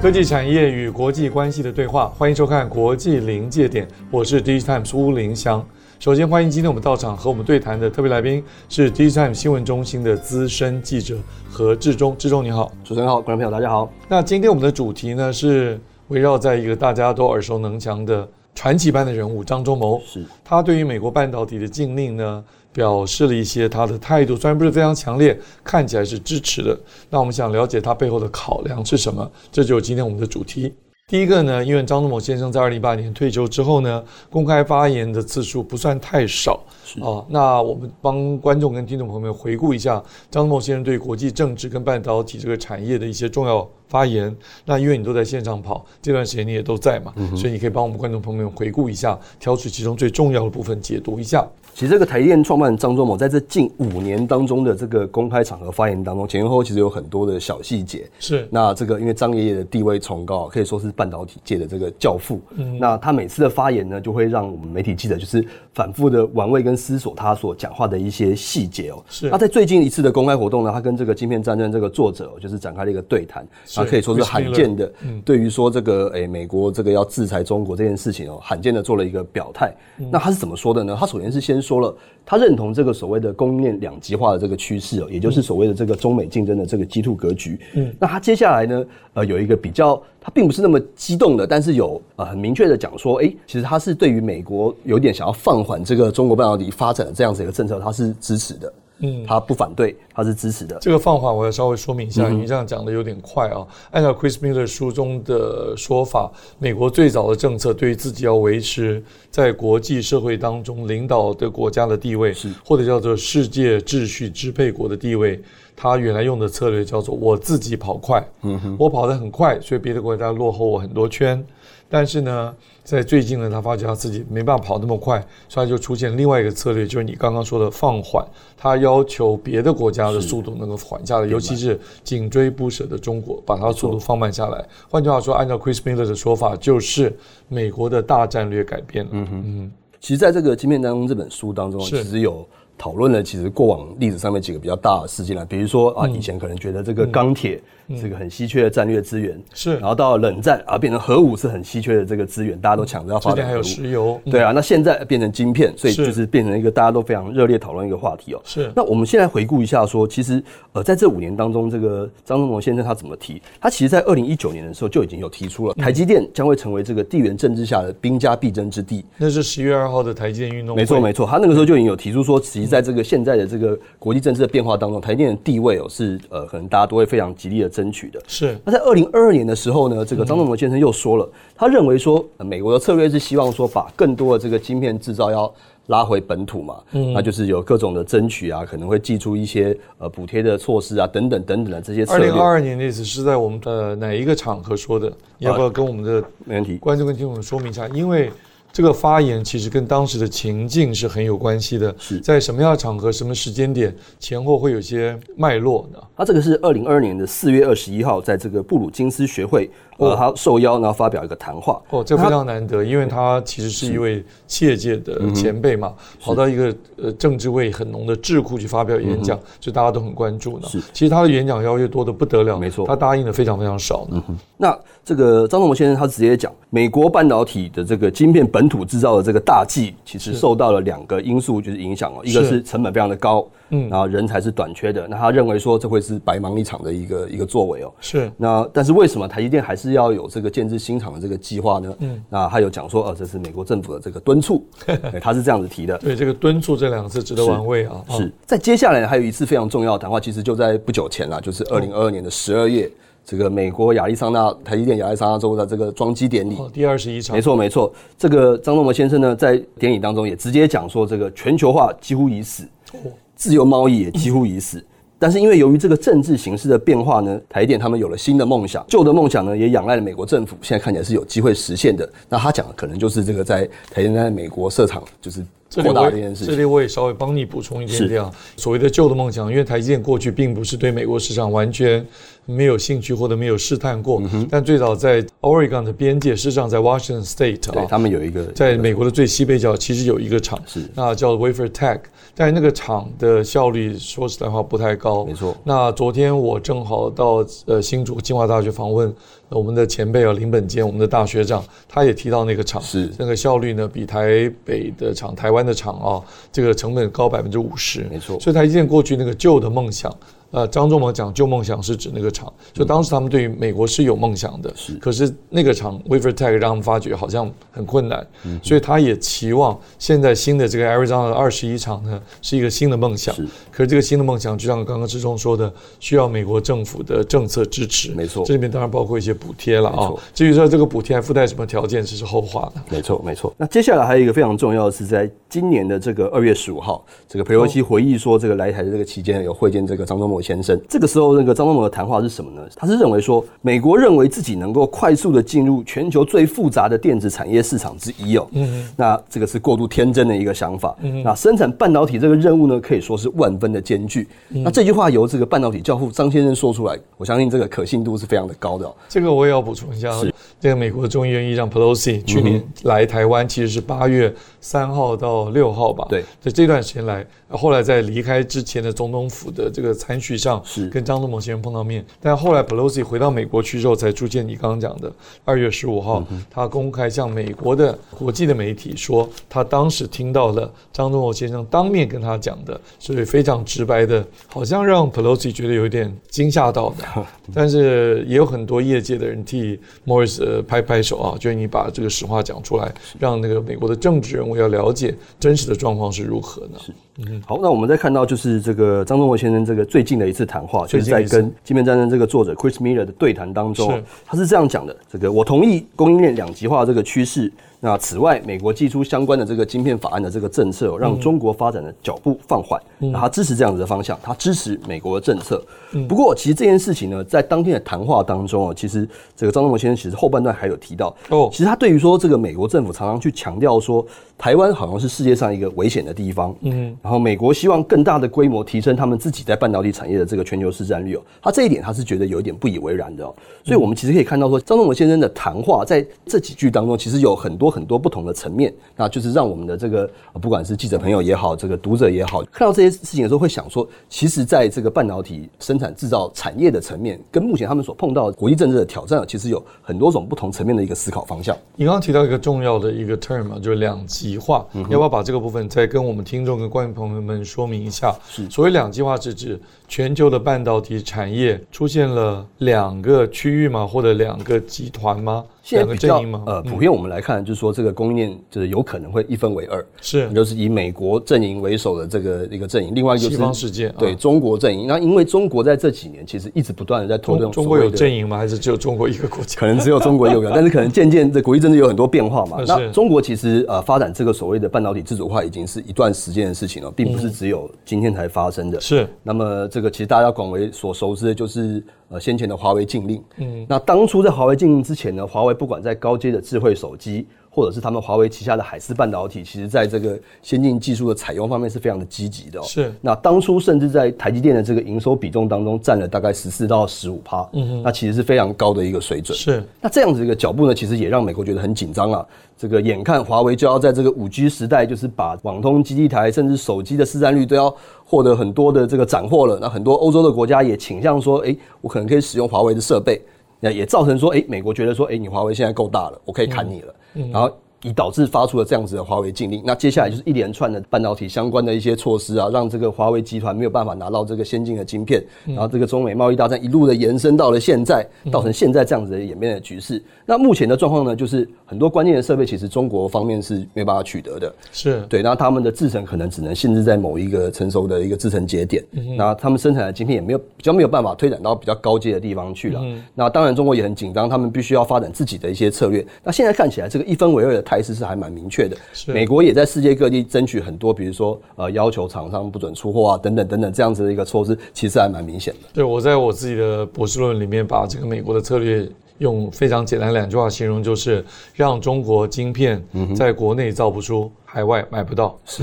科技产业与国际关系的对话，欢迎收看《国际临界点》，我是 DG Times 巫凌祥。首先欢迎今天我们到场和我们对谈的特别来宾是 DG Times 新闻中心的资深记者何志忠。志忠你好，主持人好，观众朋友大家好。那今天我们的主题呢是围绕在一个大家都耳熟能详的传奇般的人物张忠谋。是，他对于美国半导体的禁令呢表示了一些他的态度，虽然不是非常强烈，看起来是支持的。那我们想了解他背后的考量是什么？这就是今天我们的主题。第一个呢，因为张忠谋先生在二零一八年退休之后呢，公开发言的次数不算太少啊、哦。那我们帮观众跟听众朋友们回顾一下张忠谋先生对国际政治跟半导体这个产业的一些重要发言。那因为你都在线上跑，这段时间你也都在嘛，嗯、所以你可以帮我们观众朋友们回顾一下，挑出其中最重要的部分解读一下。其实这个台积电创办人张忠谋在这近五年当中的这个公开场合发言当中，前后其实有很多的小细节。是，那这个因为张爷爷的地位崇高，可以说是半导体界的这个教父。嗯，那他每次的发言呢，就会让我们媒体记者就是反复的玩味跟思索他所讲话的一些细节哦。是。那在最近一次的公开活动呢，他跟这个《晶片战争》这个作者就是展开了一个对谈，啊，可以说是罕见的，对于说这个诶美国这个要制裁中国这件事情哦，罕见的做了一个表态。那他是怎么说的呢？他首先是先说了他认同这个所谓的供应链两极化的这个趋势哦，也就是所谓的这个中美竞争的这个 G2 格局。嗯，那他接下来呢，呃，有一个比较，他并不是那么激动的，但是有呃很明确的讲说，诶，其实他是对于美国有点想要放缓这个中国半导体发展的这样子一个政策，他是支持的。嗯，他不反对，他是支持的。这个放缓我要稍微说明一下，你这样讲的有点快啊。按照 Chris Miller 书中的说法，美国最早的政策对于自己要维持在国际社会当中领导的国家的地位，是或者叫做世界秩序支配国的地位，他原来用的策略叫做我自己跑快，嗯哼，我跑得很快，所以别的国家落后我很多圈。但是呢，在最近呢，他发觉他自己没办法跑那么快，所以他就出现另外一个策略，就是你刚刚说的放缓。他要求别的国家的速度能够缓下来，尤其是紧追不舍的中国，把它的速度放慢下来。换句话说，按照 Chris Miller 的说法，就是美国的大战略改变了。嗯嗯，其实在这个《晶片战争》这本书当中，其实有。讨论了其实过往历史上面几个比较大的事件了，比如说啊，以前可能觉得这个钢铁是个很稀缺的战略资源，是，然后到了冷战啊，变成核武是很稀缺的这个资源，大家都抢着要发展核武。还有石油，对啊，那现在变成晶片，所以就是变成一个大家都非常热烈讨论一个话题哦。是，那我们现在回顾一下，说其实呃，在这五年当中，这个张忠谋先生他怎么提？他其实在二零一九年的时候就已经有提出了，台积电将会成为这个地缘政治下的兵家必争之地。那是十月二号的台积电运动。没错没错，他那个时候就已经有提出说，其实在这个现在的这个国际政治的变化当中，台积电的地位哦是呃，可能大家都会非常极力的争取的。是。那在二零二二年的时候呢，这个张忠谋先生又说了，他认为说，美国的策略是希望说，把更多的这个晶片制造要拉回本土嘛，嗯，那就是有各种的争取啊，可能会寄出一些呃补贴的措施啊，等等等等的这些策略。二零二二年的意思是在我们的哪一个场合说的？要不要跟我们的没问题观众跟听众们说明一下？因为。这个发言其实跟当时的情境是很有关系的，是。在什么样的场合、什么时间点前后会有些脉络呢？他这个是二零二二年的四月二十一号，在这个布鲁金斯学会，呃，他受邀然后发表一个谈话。哦，这非常难得，因为他其实是一位企业界的前辈嘛，跑到一个呃政治味很浓的智库去发表演讲，就大家都很关注呢。是，其实他的演讲邀约多的不得了，没错，他答应的非常非常少呢。那这个张忠谋先生他直接讲，美国半导体的这个晶片本土制造的这个大计，其实受到了两个因素就是影响哦，一个是成本非常的高，嗯，然后人才是短缺的，那他认为说这会是白忙一场的一个一个作为哦。是，那但是为什么台积电还是要有这个建置新厂的这个计划呢？嗯，那他有讲说，呃，这是美国政府的这个敦促，他是这样子提的。对，这个敦促这两个字值得玩味啊。是在接下来还有一次非常重要的谈话，其实就在不久前啦，就是二零二二年的十二月。这个美国亚利桑那台积电亚利桑那州的这个装机典礼，第二十一场，没错没错。这个张忠谋先生呢，在典礼当中也直接讲说，这个全球化几乎已死，自由贸易也几乎已死。但是因为由于这个政治形势的变化呢，台电他们有了新的梦想，旧的梦想呢也仰赖了美国政府，现在看起来是有机会实现的。那他讲的可能就是这个在台电在美国设厂，就是。扩大这件事情，这里我也稍微帮你补充一点点啊。所谓的旧的梦想，因为台积电过去并不是对美国市场完全没有兴趣或者没有试探过，嗯、但最早在 Oregon 的边界，事实上在 Washington State 啊，他们有一个在美国的最西北角，其实有一个厂，是那叫 Wafer Tech，但是那个厂的效率说实在话不太高。没错。那昨天我正好到呃新竹清华大学访问。我们的前辈啊，林本坚，我们的大学长，他也提到那个厂，是那个效率呢，比台北的厂、台湾的厂啊，这个成本高百分之五十，没错。所以他一见过去那个旧的梦想。呃，张忠谋讲旧梦想是指那个厂，就当时他们对于美国是有梦想的，是。可是那个厂 WaferTech 让他们发觉好像很困难，嗯，所以他也期望现在新的这个 Arizona 的二十一厂呢是一个新的梦想。是。可是这个新的梦想，就像刚刚志忠说的，需要美国政府的政策支持。没错。这里面当然包括一些补贴了啊。至于说这个补贴还附带什么条件，这是后话的。没错，没错。那接下来还有一个非常重要的是，在今年的这个二月十五号，这个佩洛西回忆说，这个来台的这个期间有会见这个张忠谋先生。这个时候。那个张忠谋的谈话是什么呢？他是认为说，美国认为自己能够快速的进入全球最复杂的电子产业市场之一哦。嗯，那这个是过度天真的一个想法。嗯，那生产半导体这个任务呢，可以说是万分的艰巨。那这句话由这个半导体教父张先生说出来，我相信这个可信度是非常的高的哦。这个我也要补充一下，是这个美国的众议院议长 Pelosi 去年来台湾，其实是八月三号到六号吧？对，在这段时间来，后来在离开之前的总统府的这个餐叙上，是跟。张忠谋先生碰到面，但后来 Pelosi 回到美国去之后，才出现你刚刚讲的二月十五号，他公开向美国的国际的媒体说，他当时听到了张忠谋先生当面跟他讲的，所以非常直白的，好像让 Pelosi 觉得有点惊吓到的。但是也有很多业界的人替 Morris 拍拍手啊，觉得你把这个实话讲出来，让那个美国的政治人物要了解真实的状况是如何呢？好，那我们再看到就是这个张忠谋先生这个最近的一次谈话。就是在跟芯片战争这个作者 Chris Miller 的对谈当中，他是这样讲的：这个我同意供应链两极化这个趋势。那此外，美国寄出相关的这个晶片法案的这个政策，让中国发展的脚步放缓。那他支持这样子的方向，他支持美国的政策。不过，其实这件事情呢，在当天的谈话当中啊，其实这个张忠谋先生其实后半段还有提到，哦，其实他对于说这个美国政府常常去强调说，台湾好像是世界上一个危险的地方，嗯，然后美国希望更大的规模提升他们自己在半导体产业的这个全球市占率哦，他这一点他是觉得有一点不以为然的哦。所以我们其实可以看到说，张忠谋先生的谈话在这几句当中，其实有很多。很多不同的层面，那就是让我们的这个不管是记者朋友也好，这个读者也好，看到这些事情的时候，会想说，其实在这个半导体生产制造产业的层面，跟目前他们所碰到的国际政治的挑战，其实有很多种不同层面的一个思考方向。你刚刚提到一个重要的一个 term 啊，就是两极化，嗯，要不要把这个部分再跟我们听众跟观众朋友们说明一下？是，所谓两极化是指全球的半导体产业出现了两个区域吗？或者两个集团吗？现在比较呃，普遍我们来看，就是说这个供应链就是有可能会一分为二，是，就是以美国阵营为首的这个一个阵营，另外一个就是西方世界对中国阵营。那因为中国在这几年其实一直不断的在推动，中国有阵营吗？还是只有中国一个国家？可能只有中国一个，但是可能渐渐的国际政治有很多变化嘛。那中国其实呃发展这个所谓的半导体自主化已经是一段时间的事情了，并不是只有今天才发生的。是，那么这个其实大家广为所熟知的就是。呃，先前的华为禁令，嗯，那当初在华为禁令之前呢，华为不管在高阶的智慧手机，或者是他们华为旗下的海思半导体，其实在这个先进技术的采用方面是非常的积极的喔。是，那当初甚至在台积电的这个营收比重当中占了大概十四到十五趴，嗯哼，那其实是非常高的一个水准。是，那这样子一个脚步呢，其实也让美国觉得很紧张啊。这个眼看华为就要在这个五 G 时代，就是把网通基地台甚至手机的市占率都要获得很多的这个斩获了。那很多欧洲的国家也倾向说，哎，我可能可以使用华为的设备。那也造成说，哎，美国觉得说，哎，你华为现在够大了，我可以砍你了。嗯，然后。以导致发出了这样子的华为禁令，那接下来就是一连串的半导体相关的一些措施啊，让这个华为集团没有办法拿到这个先进的晶片，然后这个中美贸易大战一路的延伸到了现在，造成现在这样子的演变的局势。那目前的状况呢，就是很多关键的设备其实中国方面是没办法取得的，是对，那他们的制程可能只能限制在某一个成熟的一个制程节点，那他们生产的晶片也没有比较没有办法推展到比较高阶的地方去了。那当然中国也很紧张，他们必须要发展自己的一些策略。那现在看起来这个一分为二的。态势是还蛮明确的。是美国也在世界各地争取很多，比如说呃要求厂商不准出货啊，等等等等这样子的一个措施，其实还蛮明显的。对，我在我自己的博士论文里面把这个美国的策略。用非常简单两句话形容，就是让中国晶片在国内造不出，海外买不到。是，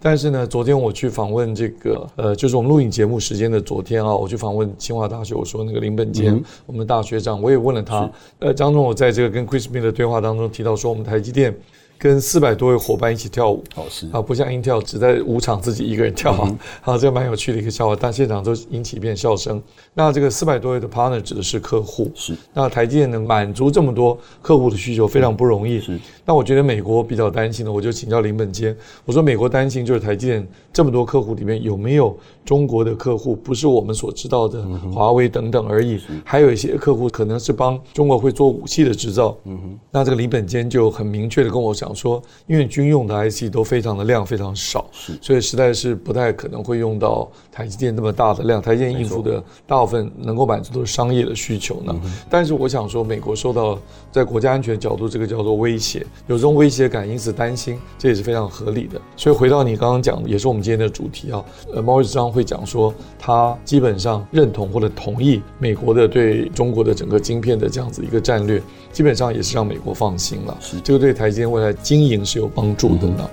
但是呢，昨天我去访问这个，呃，就是我们录影节目时间的昨天啊，我去访问清华大学，我说那个林本坚，我们的大学长，我也问了他，呃，张总我在这个跟 Chris Miller 的对话当中提到说，我们台积电。跟四百多位伙伴一起跳舞，哦是啊，不像 Intel 只在舞场自己一个人跳，啊，啊，这个蛮有趣的一个笑话，但现场都引起一片笑声。那这个四百多位的 partner 指的是客户，是。那台积电能满足这么多客户的需求，非常不容易。是。那我觉得美国比较担心的，我就请教林本坚，我说美国担心就是台积电这么多客户里面有没有中国的客户，不是我们所知道的华为等等而已，还有一些客户可能是帮中国会做武器的制造。嗯哼。那这个林本坚就很明确的跟我讲说，因为军用的 IC 都非常的量非常少，是，所以实在是不太可能会用到台积电那么大的量。台积电应付的大部分能够满足都是商业的需求呢。但是我想说，美国受到在国家安全角度，这个叫做威胁，有这种威胁感，因此担心，这也是非常合理的。所以回到你刚刚讲的，也是我们今天的主题啊。呃，毛主章会讲说，他基本上认同或者同意美国的对中国的整个晶片的这样子一个战略，基本上也是让美国放心了。是，这个对台积电未来经营是有帮。帮助的呢。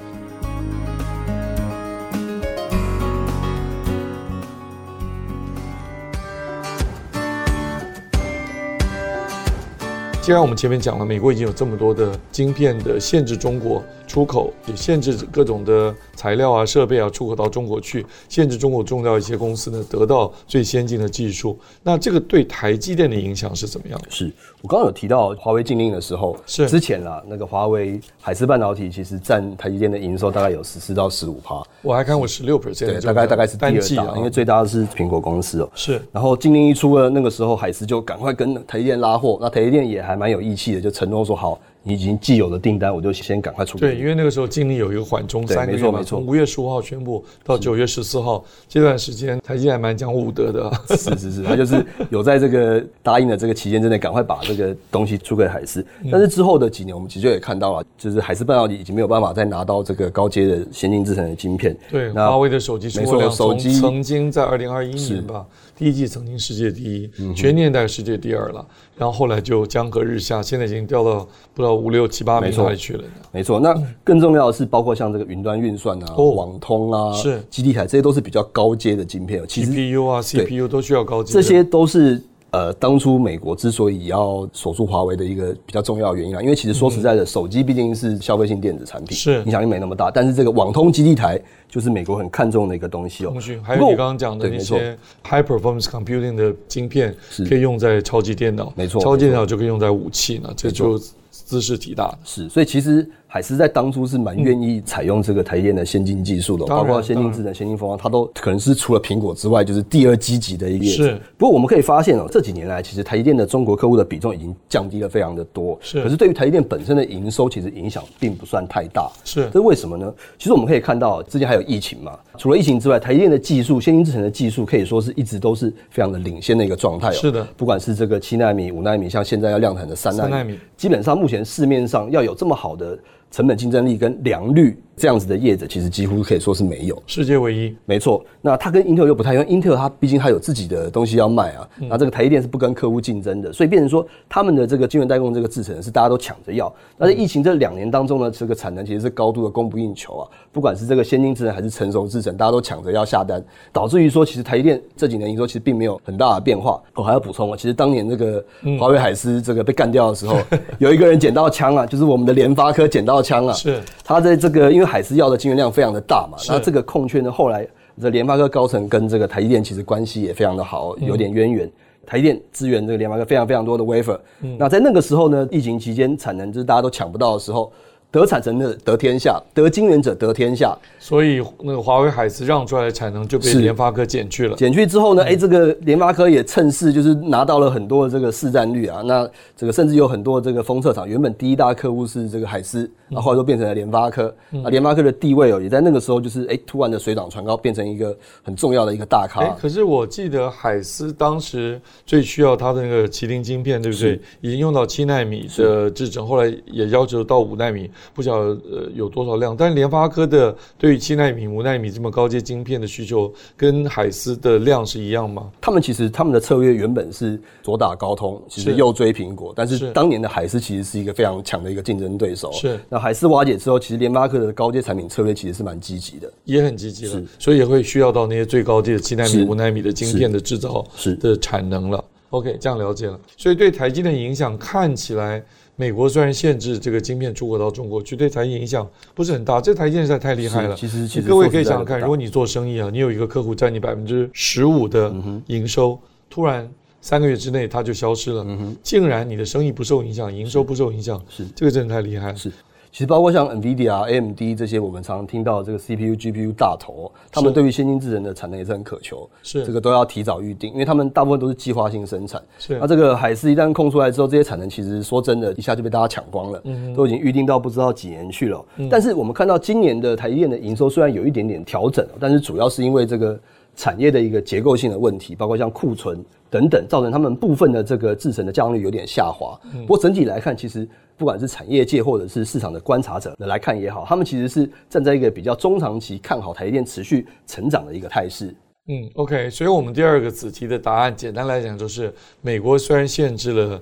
既然我们前面讲了，美国已经有这么多的晶片的限制，中国出口也限制各种的。材料啊、设备啊，出口到中国去，限制中国重要一些公司呢得到最先进的技术。那这个对台积电的影响是怎么样的？是我刚刚有提到华为禁令的时候，是之前啦，那个华为海思半导体其实占台积电的营收大概有十四到十五趴。我还看过十六 percent，对，大概大概是第二大，因为最大的是苹果公司哦。是，然后禁令一出了，那个时候海思就赶快跟台积电拉货，那台积电也还蛮有义气的，就承诺说好。你已经既有的订单，我就先赶快出。对，因为那个时候禁令有一个缓冲三个月嘛，从五月十五号宣布到九月十四号这段时间，台积电还蛮讲武德的、啊。是是是，他就是有在这个答应的这个期间之内，赶快把这个东西出给海思。但是之后的几年，我们其实也看到了，就是海思半导体已经没有办法再拿到这个高阶的先进制程的晶片。对，那华为的手机出货量从曾经在二零二一年吧。第一季曾经世界第一，全年代世界第二了，然后后来就江河日下，现在已经掉到不知道五六七八名哪里去了。没错，那更重要的是，包括像这个云端运算啊、网通啊、是基地台，这些都是比较高阶的晶片。其实 GPU 啊、CPU 都需要高阶，这些都是。呃，当初美国之所以要锁住华为的一个比较重要的原因啊，因为其实说实在的，手机毕竟是消费性电子产品，是影响力没那么大。但是这个网通基地台就是美国很看重的一个东西哦。通讯还有你刚刚讲的那些 high performance computing 的晶片，可以用在超级电脑，没错，超级电脑就可以用在武器呢，这就姿势体大。是，所以其实。海思在当初是蛮愿意采用这个台积电的先进技术的，包括先进制程、先进封装，它都可能是除了苹果之外，就是第二积极的一个。是。不过我们可以发现哦，这几年来，其实台积电的中国客户的比重已经降低了非常的多。是。可是对于台积电本身的营收，其实影响并不算太大。是。这是为什么呢？其实我们可以看到，之前还有疫情嘛，除了疫情之外，台积电的技术、先进制程的技术，可以说是一直都是非常的领先的一个状态。是的。不管是这个七纳米、五纳米，像现在要量产的三纳米，三纳米，基本上目前市面上要有这么好的。成本竞争力跟良率。这样子的业者其实几乎可以说是没有，世界唯一。没错，那它跟英特尔又不太一样，因为英特尔它毕竟它有自己的东西要卖啊，那这个台积电是不跟客户竞争的，所以变成说他们的这个晶圆代工这个制程是大家都抢着要。但是疫情这两年当中呢，这个产能其实是高度的供不应求啊，不管是这个先进制程还是成熟制程，大家都抢着要下单，导致于说其实台积电这几年营收其实并没有很大的变化。我还要补充啊，其实当年这个华为海思这个被干掉的时候，有一个人捡到枪啊，就是我们的联发科捡到枪啊，是他在这个因为海思要的晶圆量。非常的大嘛，那这个空缺呢，后来这联发科高层跟这个台积电其实关系也非常的好，有点渊源。台积电支援这个联发科非常非常多的 wafer，那在那个时候呢，疫情期间产能就是大家都抢不到的时候。得产能的得天下，得晶圆者得天下。所以那个华为海思让出来的产能就被联发科减去了。减去之后呢，哎、嗯欸，这个联发科也趁势就是拿到了很多的这个市占率啊。那这个甚至有很多这个封测厂，原本第一大客户是这个海思，那、嗯、后来都变成了联发科。那联发科的地位哦，也在那个时候就是哎、欸，突然的水涨船高，变成一个很重要的一个大咖。哎、欸，可是我记得海思当时最需要它的那个麒麟晶片，对不对？已经用到七纳米的制程，后来也要求到五纳米。不晓得呃有多少量。但是联发科的对于七纳米、五纳米这么高阶晶片的需求，跟海思的量是一样吗？他们其实他们的策略原本是左打高通，其实右追苹果。但是当年的海思其实是一个非常强的一个竞争对手。是。那海思瓦解之后，其实联发科的高阶产品策略其实是蛮积极的，也很积极了。是。所以也会需要到那些最高阶的七纳米、五纳米的晶片的制造是的产能了。OK，这样了解了。所以对台积电的影响看起来，美国虽然限制这个晶片出口到中国，去对台积影响不是很大。这台积电实在太厉害了。其实，其实各位可以想想看，如果你做生意啊，你有一个客户占你百分之十五的营收，突然三个月之内它就消失了，竟然你的生意不受影响，营收不受影响，是这个真的太厉害了。是。其实包括像 NVIDIA、AMD 这些，我们常常听到这个 CPU、GPU 大头，他们对于先进制程的产能也是很渴求，是这个都要提早预定，因为他们大部分都是计划性生产。是那这个海思一旦空出来之后，这些产能其实说真的，一下就被大家抢光了，嗯，都已经预定到不知道几年去了。嗯，但是我们看到今年的台积电的营收虽然有一点点调整，但是主要是因为这个产业的一个结构性的问题，包括像库存等等，造成他们部分的这个制成的降率有点下滑。不过整体来看，其实。不管是产业界或者是市场的观察者来看也好，他们其实是站在一个比较中长期看好台积电持续成长的一个态势。嗯，OK，所以我们第二个子题的答案，简单来讲就是，美国虽然限制了。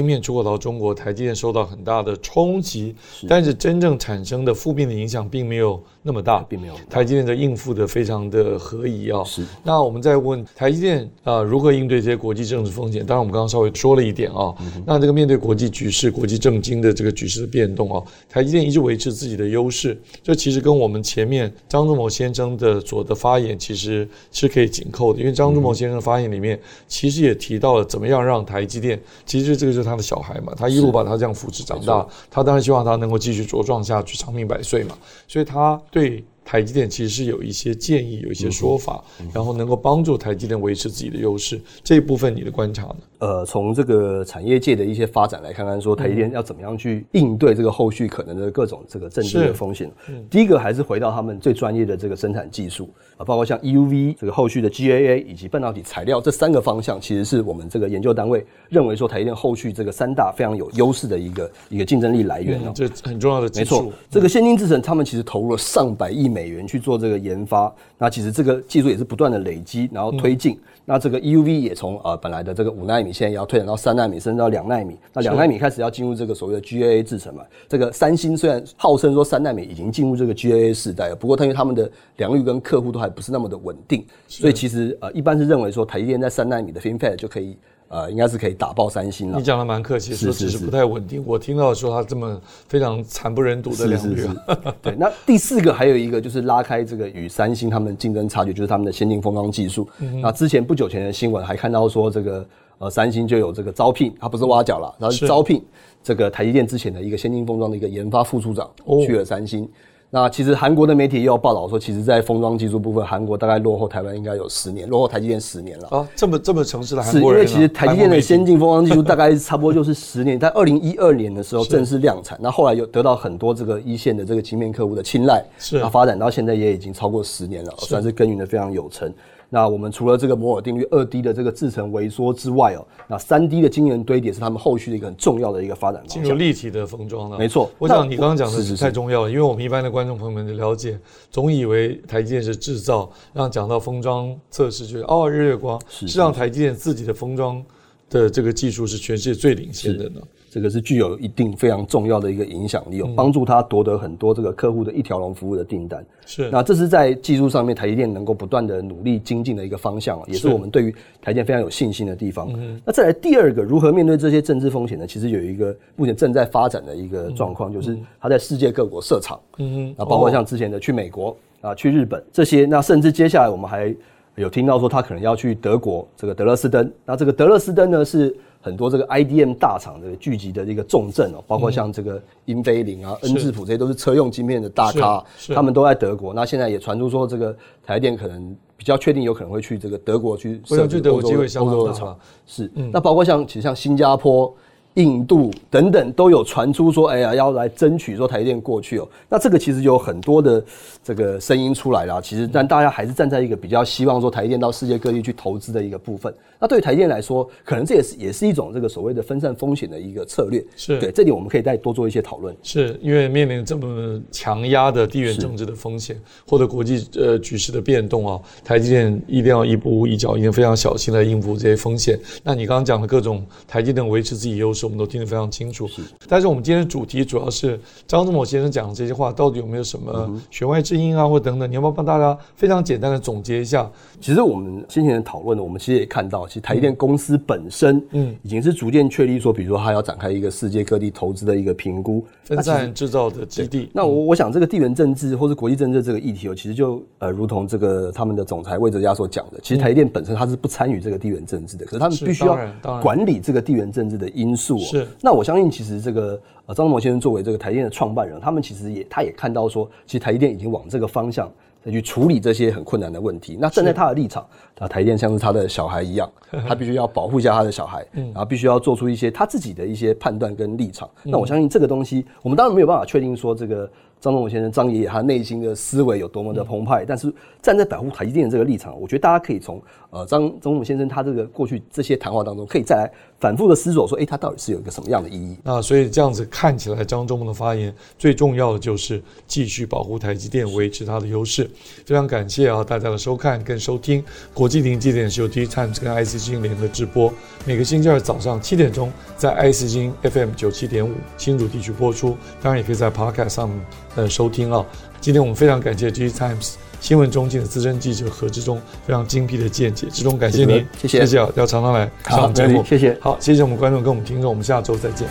晶片出口到中国，台积电受到很大的冲击，但是真正产生的负面的影响并没有那么大，并没有。台积电的应付的非常的合宜啊。是。那我们再问台积电啊、呃，如何应对这些国际政治风险？当然，我们刚刚稍微说了一点啊。嗯、那这个面对国际局势、国际政经的这个局势的变动啊，台积电一直维持自己的优势。这其实跟我们前面张忠谋先生的所的发言其实是可以紧扣的，因为张忠谋先生的发言里面其实也提到了怎么样让台积电，其实这个。就是他的小孩嘛，他一路把他这样扶持长大，他当然希望他能够继续茁壮下去，长命百岁嘛，所以他对。台积电其实是有一些建议，有一些说法，嗯、然后能够帮助台积电维持自己的优势。这一部分你的观察呢？呃，从这个产业界的一些发展来看看，说台积电要怎么样去应对这个后续可能的各种这个政治的风险。嗯、第一个还是回到他们最专业的这个生产技术啊，包括像 EUV 这个后续的 GAA 以及半导体材料这三个方向，其实是我们这个研究单位认为说台积电后续这个三大非常有优势的一个一个竞争力来源哦、喔。这很重要的技术。没错，这个先进制程他们其实投入了上百亿。美元去做这个研发，那其实这个技术也是不断的累积，然后推进。那这个 EUV 也从呃本来的这个五纳米，现在也要推展到三纳米，甚至到两纳米。那两纳米开始要进入这个所谓的 GAA 制程嘛。这个三星虽然号称说三纳米已经进入这个 GAA 时代了，不过它因为他们的良率跟客户都还不是那么的稳定，所以其实呃一般是认为说台积电在三纳米的 FinFET 就可以。呃，应该是可以打爆三星了。你讲的蛮客气，说只是不太稳定。我听到说他这么非常惨不忍睹的良率。对，那第四个还有一个就是拉开这个与三星他们竞争差距，就是他们的先进封装技术。嗯、那之前不久前的新闻还看到说，这个呃三星就有这个招聘，他不是挖角了，然后是招聘这个台积电之前的一个先进封装的一个研发副处长去了三星。哦那其实韩国的媒体也有报道说，其实，在封装技术部分，韩国大概落后台湾应该有十年，落后台积电十年了。啊，这么这么诚实的韩国人、啊。是因为其实台积电的先进封装技术大概差不多就是十年，在二零一二年的时候正式量产，那后来又得到很多这个一线的这个晶片客户的青睐，是，那发展到现在也已经超过十年了，算是耕耘的非常有成。那我们除了这个摩尔定律二 D 的这个制程萎缩之外哦，那三 D 的晶圆堆叠是他们后续的一个很重要的一个发展方向。进入立体的封装了，没错。我想你刚刚讲的是太重要了，因为我们一般的观众朋友们的了解，总以为台积电是制造，让讲到封装测试，就是哦日月光，是让台积电自己的封装的这个技术是全世界最领先的呢。这个是具有一定非常重要的一个影响力，有帮助他夺得很多这个客户的一条龙服务的订单。是，那这是在技术上面台积电能够不断的努力精进的一个方向，也是我们对于台积电非常有信心的地方。那再来第二个，如何面对这些政治风险呢？其实有一个目前正在发展的一个状况，就是他在世界各国设厂。嗯，那包括像之前的去美国啊、去日本这些，那甚至接下来我们还有听到说他可能要去德国这个德勒斯登。那这个德勒斯登呢是。很多这个 IDM 大厂的聚集的一个重镇哦，包括像这个英飞凌啊、恩智浦这些都是车用晶片的大咖，他们都在德国。那现在也传出说，这个台电可能比较确定有可能会去这个德国去设置欧洲的厂。是，那包括像其实像新加坡印度等等都有传出说，哎呀，要来争取说台积电过去哦。那这个其实有很多的这个声音出来了。其实，但大家还是站在一个比较希望说台积电到世界各地去投资的一个部分。那对于台积电来说，可能这也是也是一种这个所谓的分散风险的一个策略。是对这里我们可以再多做一些讨论。是因为面临这么强压的地缘政治的风险，或者国际呃局势的变动啊，台积电一定要一步一脚印，非常小心来应付这些风险。那你刚刚讲的各种台积电维持自己优势，我们都听得非常清。清楚，但是我们今天的主题主要是张忠谋先生讲的这些话，到底有没有什么弦外之音啊，或等等？你要不要帮大家非常简单的总结一下？其实我们先前的讨论呢，我们其实也看到，其实台积电公司本身，嗯，已经是逐渐确立说，比如说它要展开一个世界各地投资的一个评估，分散制造的基地。那我我想，这个地缘政治或是国际政治这个议题哦，其实就呃，如同这个他们的总裁魏哲家所讲的，其实台积电本身它是不参与这个地缘政治的，可是他们必须要管理这个地缘政治的因素。是，那我相信其实这个。呃，张忠谋先生作为这个台积电的创办人，他们其实也他也看到说，其实台积电已经往这个方向再去处理这些很困难的问题。那站在他的立场，啊，台积电像是他的小孩一样，他必须要保护一下他的小孩，然后必须要做出一些他自己的一些判断跟立场。那我相信这个东西，我们当然没有办法确定说这个。张忠谋先生，张爷爷他内心的思维有多么的澎湃，但是站在保护台积电的这个立场，我觉得大家可以从呃张张忠谋先生他这个过去这些谈话当中，可以再来反复的思索说，哎，它到底是有一个什么样的意义？那所以这样子看起来，张忠谋的发言最重要的就是继续保护台积电，维持它的优势。非常感谢啊大家的收看跟收听，国际临界点是由 D Times 跟 IC 之音联合直播，每个星期二早上七点钟在 IC 之音 FM 九七点五新竹地区播出，当然也可以在 Podcast 上。呃，收听啊！今天我们非常感谢《D Times》新闻中心的资深记者何志忠非常精辟的见解，志忠感谢您，谢谢，谢谢啊，要常常来上节目，谢谢，好，谢谢我们观众跟我们听众，我们下周再见。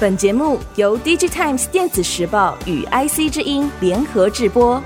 本节目由《DigiTimes》电子时报与 IC 之音联合制播。